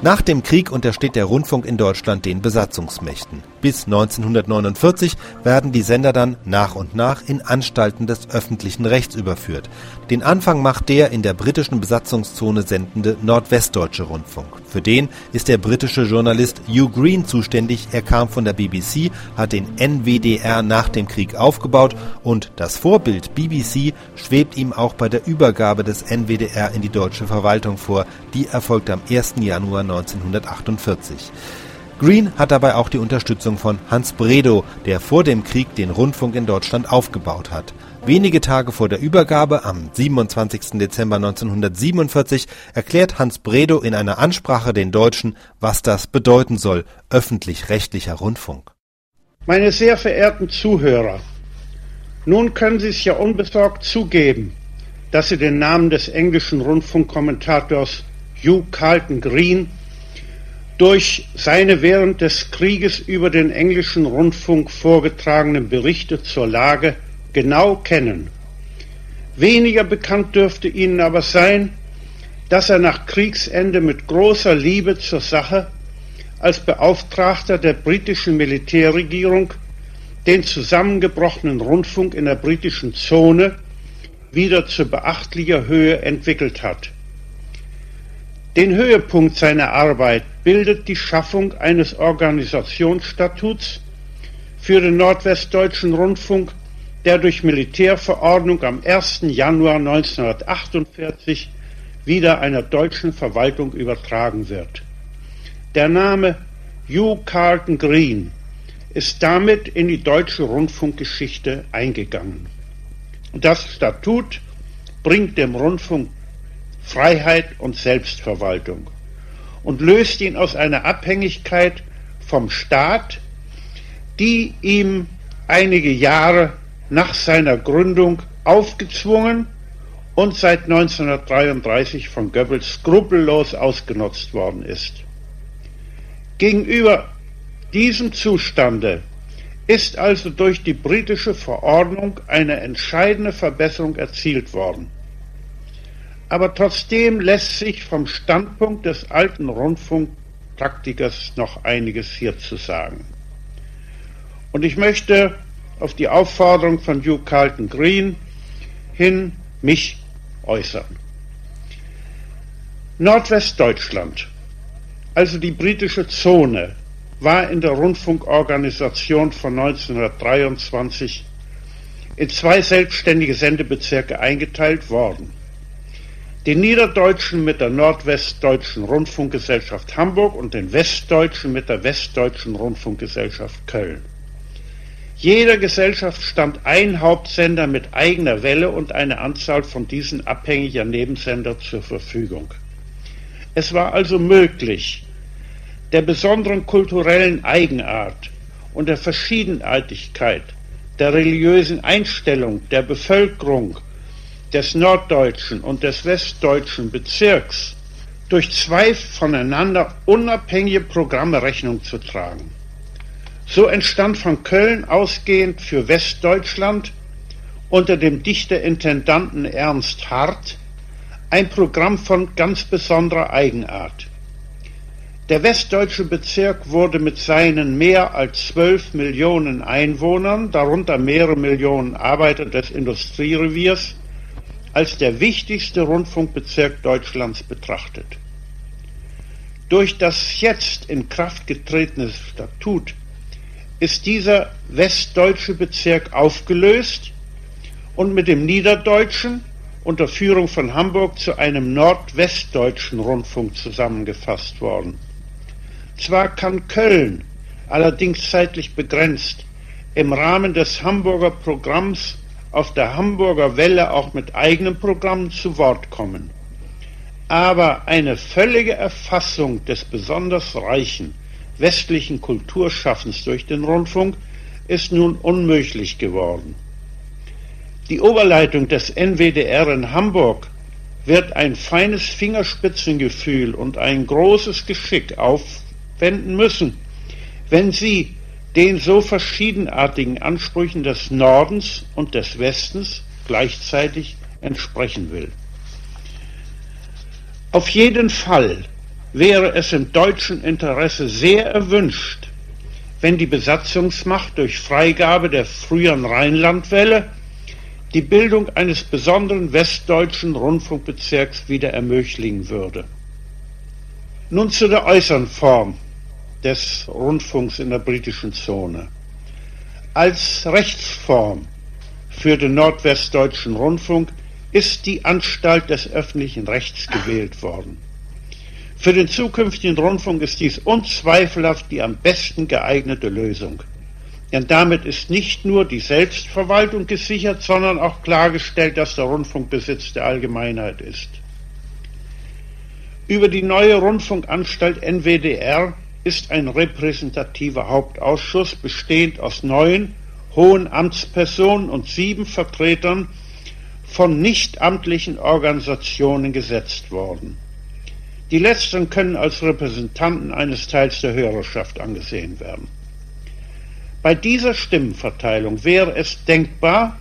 Nach dem Krieg untersteht der Rundfunk in Deutschland den Besatzungsmächten. Bis 1949 werden die Sender dann nach und nach in Anstalten des öffentlichen Rechts überführt. Den Anfang macht der in der britischen Besatzungszone sendende Nordwestdeutsche Rundfunk. Für den ist der britische Journalist Hugh Green zuständig. Er kam von der BBC, hat den NWDR nach dem Krieg aufgebaut und das Vorbild BBC schwebt ihm auch bei der Übergabe des NWDR in die deutsche Verwaltung vor. Die erfolgt am 1. Januar 1948. Green hat dabei auch die Unterstützung von Hans Bredow, der vor dem Krieg den Rundfunk in Deutschland aufgebaut hat. Wenige Tage vor der Übergabe, am 27. Dezember 1947, erklärt Hans Bredow in einer Ansprache den Deutschen, was das bedeuten soll, öffentlich-rechtlicher Rundfunk. Meine sehr verehrten Zuhörer, nun können Sie es ja unbesorgt zugeben, dass Sie den Namen des englischen Rundfunkkommentators Hugh Carlton Green durch seine während des Krieges über den englischen Rundfunk vorgetragenen Berichte zur Lage genau kennen. Weniger bekannt dürfte Ihnen aber sein, dass er nach Kriegsende mit großer Liebe zur Sache als Beauftragter der britischen Militärregierung den zusammengebrochenen Rundfunk in der britischen Zone wieder zu beachtlicher Höhe entwickelt hat. Den Höhepunkt seiner Arbeit bildet die Schaffung eines Organisationsstatuts für den Nordwestdeutschen Rundfunk, der durch Militärverordnung am 1. Januar 1948 wieder einer deutschen Verwaltung übertragen wird. Der Name Hugh Carlton Green ist damit in die deutsche Rundfunkgeschichte eingegangen. Das Statut bringt dem Rundfunk Freiheit und Selbstverwaltung und löst ihn aus einer Abhängigkeit vom Staat, die ihm einige Jahre nach seiner Gründung aufgezwungen und seit 1933 von Goebbels skrupellos ausgenutzt worden ist. Gegenüber diesem Zustande ist also durch die britische Verordnung eine entscheidende Verbesserung erzielt worden. Aber trotzdem lässt sich vom Standpunkt des alten Rundfunkpraktikers noch einiges hierzu sagen. Und ich möchte auf die Aufforderung von Hugh Carlton Green hin mich äußern. Nordwestdeutschland, also die britische Zone, war in der Rundfunkorganisation von 1923 in zwei selbstständige Sendebezirke eingeteilt worden den Niederdeutschen mit der Nordwestdeutschen Rundfunkgesellschaft Hamburg und den Westdeutschen mit der Westdeutschen Rundfunkgesellschaft Köln. Jeder Gesellschaft stand ein Hauptsender mit eigener Welle und eine Anzahl von diesen abhängiger Nebensender zur Verfügung. Es war also möglich, der besonderen kulturellen Eigenart und der Verschiedenartigkeit der religiösen Einstellung der Bevölkerung des norddeutschen und des westdeutschen Bezirks durch zwei voneinander unabhängige Programme Rechnung zu tragen. So entstand von Köln ausgehend für Westdeutschland unter dem Dichterintendanten Ernst Hart ein Programm von ganz besonderer Eigenart. Der westdeutsche Bezirk wurde mit seinen mehr als zwölf Millionen Einwohnern, darunter mehrere Millionen Arbeiter des Industriereviers, als der wichtigste Rundfunkbezirk Deutschlands betrachtet. Durch das jetzt in Kraft getretene Statut ist dieser westdeutsche Bezirk aufgelöst und mit dem niederdeutschen unter Führung von Hamburg zu einem nordwestdeutschen Rundfunk zusammengefasst worden. Zwar kann Köln, allerdings zeitlich begrenzt, im Rahmen des Hamburger Programms auf der Hamburger Welle auch mit eigenen Programmen zu Wort kommen. Aber eine völlige Erfassung des besonders reichen westlichen Kulturschaffens durch den Rundfunk ist nun unmöglich geworden. Die Oberleitung des NWDR in Hamburg wird ein feines Fingerspitzengefühl und ein großes Geschick aufwenden müssen, wenn sie den so verschiedenartigen Ansprüchen des Nordens und des Westens gleichzeitig entsprechen will. Auf jeden Fall wäre es im deutschen Interesse sehr erwünscht, wenn die Besatzungsmacht durch Freigabe der früheren Rheinlandwelle die Bildung eines besonderen westdeutschen Rundfunkbezirks wieder ermöglichen würde. Nun zu der äußeren Form des Rundfunks in der britischen Zone. Als Rechtsform für den nordwestdeutschen Rundfunk ist die Anstalt des öffentlichen Rechts gewählt worden. Für den zukünftigen Rundfunk ist dies unzweifelhaft die am besten geeignete Lösung. Denn damit ist nicht nur die Selbstverwaltung gesichert, sondern auch klargestellt, dass der Rundfunk Besitz der Allgemeinheit ist. Über die neue Rundfunkanstalt NWDR ist ein repräsentativer Hauptausschuss bestehend aus neun hohen Amtspersonen und sieben Vertretern von nichtamtlichen Organisationen gesetzt worden. Die letzteren können als Repräsentanten eines Teils der Hörerschaft angesehen werden. Bei dieser Stimmenverteilung wäre es denkbar,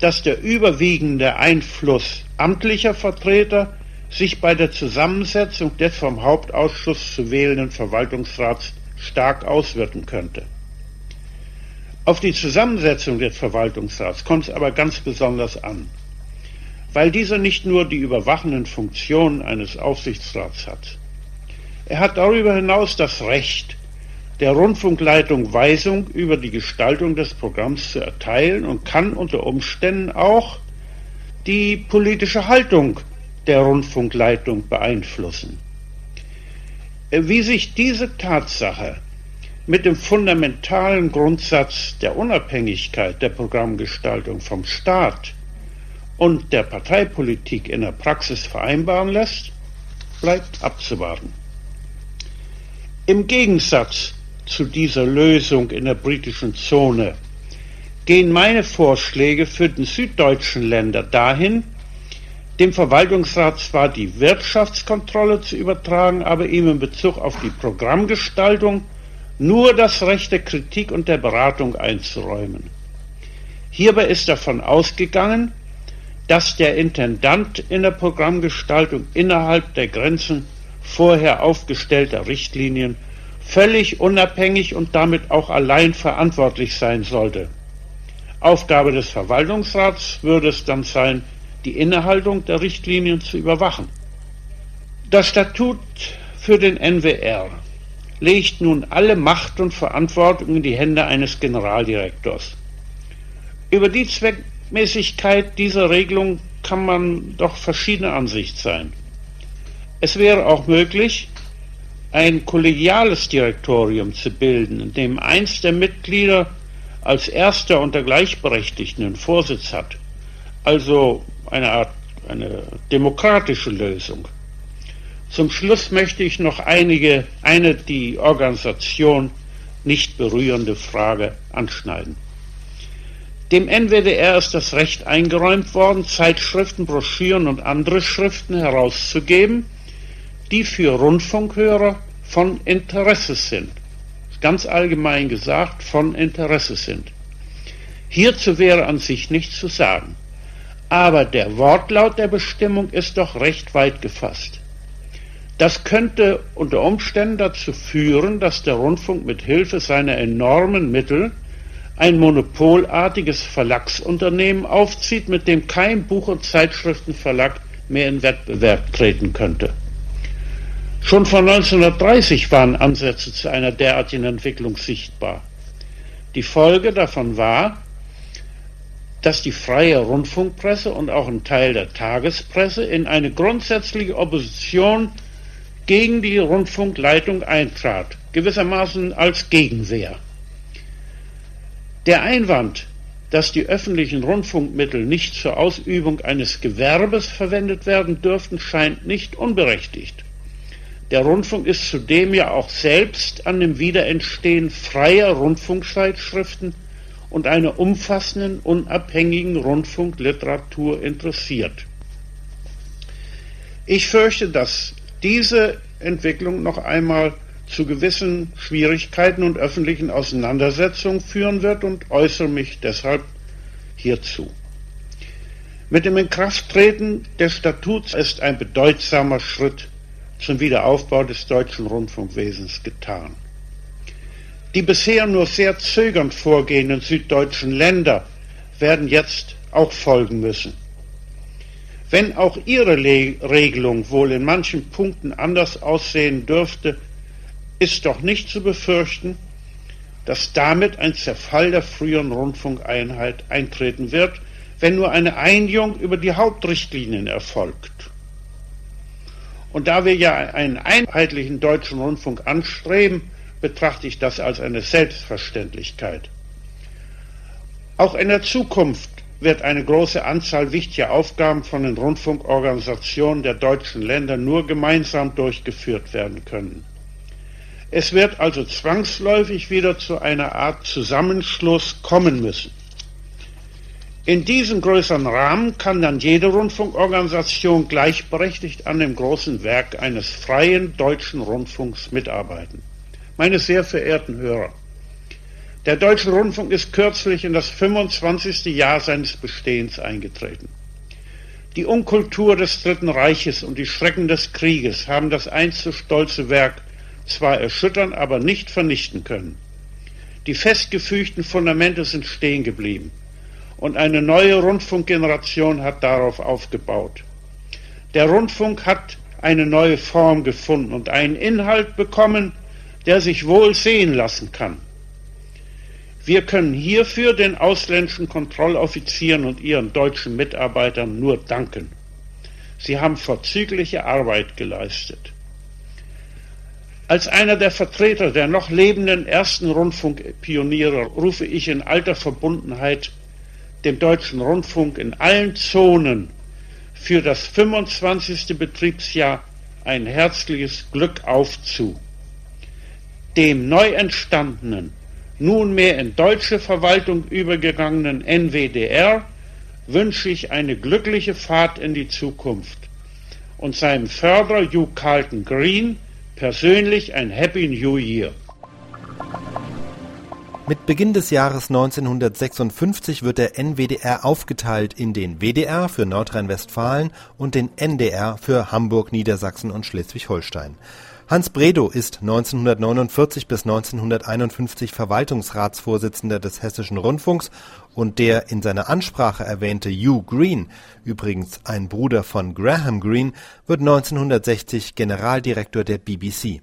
dass der überwiegende Einfluss amtlicher Vertreter sich bei der Zusammensetzung des vom Hauptausschuss zu wählenden Verwaltungsrats stark auswirken könnte. Auf die Zusammensetzung des Verwaltungsrats kommt es aber ganz besonders an, weil dieser nicht nur die überwachenden Funktionen eines Aufsichtsrats hat. Er hat darüber hinaus das Recht, der Rundfunkleitung Weisung über die Gestaltung des Programms zu erteilen und kann unter Umständen auch die politische Haltung der Rundfunkleitung beeinflussen. Wie sich diese Tatsache mit dem fundamentalen Grundsatz der Unabhängigkeit der Programmgestaltung vom Staat und der Parteipolitik in der Praxis vereinbaren lässt, bleibt abzuwarten. Im Gegensatz zu dieser Lösung in der britischen Zone gehen meine Vorschläge für den süddeutschen Länder dahin, dem Verwaltungsrat zwar die Wirtschaftskontrolle zu übertragen, aber ihm in Bezug auf die Programmgestaltung nur das Recht der Kritik und der Beratung einzuräumen. Hierbei ist davon ausgegangen, dass der Intendant in der Programmgestaltung innerhalb der Grenzen vorher aufgestellter Richtlinien völlig unabhängig und damit auch allein verantwortlich sein sollte. Aufgabe des Verwaltungsrats würde es dann sein, die Innehaltung der Richtlinien zu überwachen. Das Statut für den NWR legt nun alle Macht und Verantwortung in die Hände eines Generaldirektors. Über die Zweckmäßigkeit dieser Regelung kann man doch verschiedener Ansicht sein. Es wäre auch möglich, ein kollegiales Direktorium zu bilden, in dem eins der Mitglieder als erster unter Gleichberechtigten einen Vorsitz hat. Also eine Art, eine demokratische Lösung. Zum Schluss möchte ich noch einige, eine die Organisation nicht berührende Frage anschneiden. Dem NWDR ist das Recht eingeräumt worden, Zeitschriften, Broschüren und andere Schriften herauszugeben, die für Rundfunkhörer von Interesse sind. Ganz allgemein gesagt, von Interesse sind. Hierzu wäre an sich nichts zu sagen. Aber der Wortlaut der Bestimmung ist doch recht weit gefasst. Das könnte unter Umständen dazu führen, dass der Rundfunk mit Hilfe seiner enormen Mittel ein monopolartiges Verlagsunternehmen aufzieht, mit dem kein Buch- und Zeitschriftenverlag mehr in Wettbewerb treten könnte. Schon von 1930 waren Ansätze zu einer derartigen Entwicklung sichtbar. Die Folge davon war, dass die freie Rundfunkpresse und auch ein Teil der Tagespresse in eine grundsätzliche Opposition gegen die Rundfunkleitung eintrat, gewissermaßen als Gegenwehr. Der Einwand, dass die öffentlichen Rundfunkmittel nicht zur Ausübung eines Gewerbes verwendet werden dürften, scheint nicht unberechtigt. Der Rundfunk ist zudem ja auch selbst an dem Wiederentstehen freier Rundfunkzeitschriften und einer umfassenden, unabhängigen Rundfunkliteratur interessiert. Ich fürchte, dass diese Entwicklung noch einmal zu gewissen Schwierigkeiten und öffentlichen Auseinandersetzungen führen wird und äußere mich deshalb hierzu. Mit dem Inkrafttreten des Statuts ist ein bedeutsamer Schritt zum Wiederaufbau des deutschen Rundfunkwesens getan. Die bisher nur sehr zögernd vorgehenden süddeutschen Länder werden jetzt auch folgen müssen. Wenn auch ihre Le Regelung wohl in manchen Punkten anders aussehen dürfte, ist doch nicht zu befürchten, dass damit ein Zerfall der früheren Rundfunkeinheit eintreten wird, wenn nur eine Einigung über die Hauptrichtlinien erfolgt. Und da wir ja einen einheitlichen deutschen Rundfunk anstreben, betrachte ich das als eine Selbstverständlichkeit. Auch in der Zukunft wird eine große Anzahl wichtiger Aufgaben von den Rundfunkorganisationen der deutschen Länder nur gemeinsam durchgeführt werden können. Es wird also zwangsläufig wieder zu einer Art Zusammenschluss kommen müssen. In diesem größeren Rahmen kann dann jede Rundfunkorganisation gleichberechtigt an dem großen Werk eines freien deutschen Rundfunks mitarbeiten. Meine sehr verehrten Hörer, der Deutsche Rundfunk ist kürzlich in das 25. Jahr seines Bestehens eingetreten. Die Unkultur des Dritten Reiches und die Schrecken des Krieges haben das einst so stolze Werk zwar erschüttern, aber nicht vernichten können. Die festgefügten Fundamente sind stehen geblieben und eine neue Rundfunkgeneration hat darauf aufgebaut. Der Rundfunk hat eine neue Form gefunden und einen Inhalt bekommen, der sich wohl sehen lassen kann. Wir können hierfür den ausländischen Kontrolloffizieren und ihren deutschen Mitarbeitern nur danken. Sie haben vorzügliche Arbeit geleistet. Als einer der Vertreter der noch lebenden ersten Rundfunkpioniere rufe ich in alter Verbundenheit dem Deutschen Rundfunk in allen Zonen für das 25. Betriebsjahr ein herzliches Glück auf zu. Dem neu entstandenen, nunmehr in deutsche Verwaltung übergegangenen NWDR wünsche ich eine glückliche Fahrt in die Zukunft und seinem Förderer Hugh Carlton Green persönlich ein Happy New Year. Mit Beginn des Jahres 1956 wird der NWDR aufgeteilt in den WDR für Nordrhein-Westfalen und den NDR für Hamburg, Niedersachsen und Schleswig-Holstein. Hans Bredow ist 1949 bis 1951 Verwaltungsratsvorsitzender des Hessischen Rundfunks und der in seiner Ansprache erwähnte Hugh Green, übrigens ein Bruder von Graham Greene, wird 1960 Generaldirektor der BBC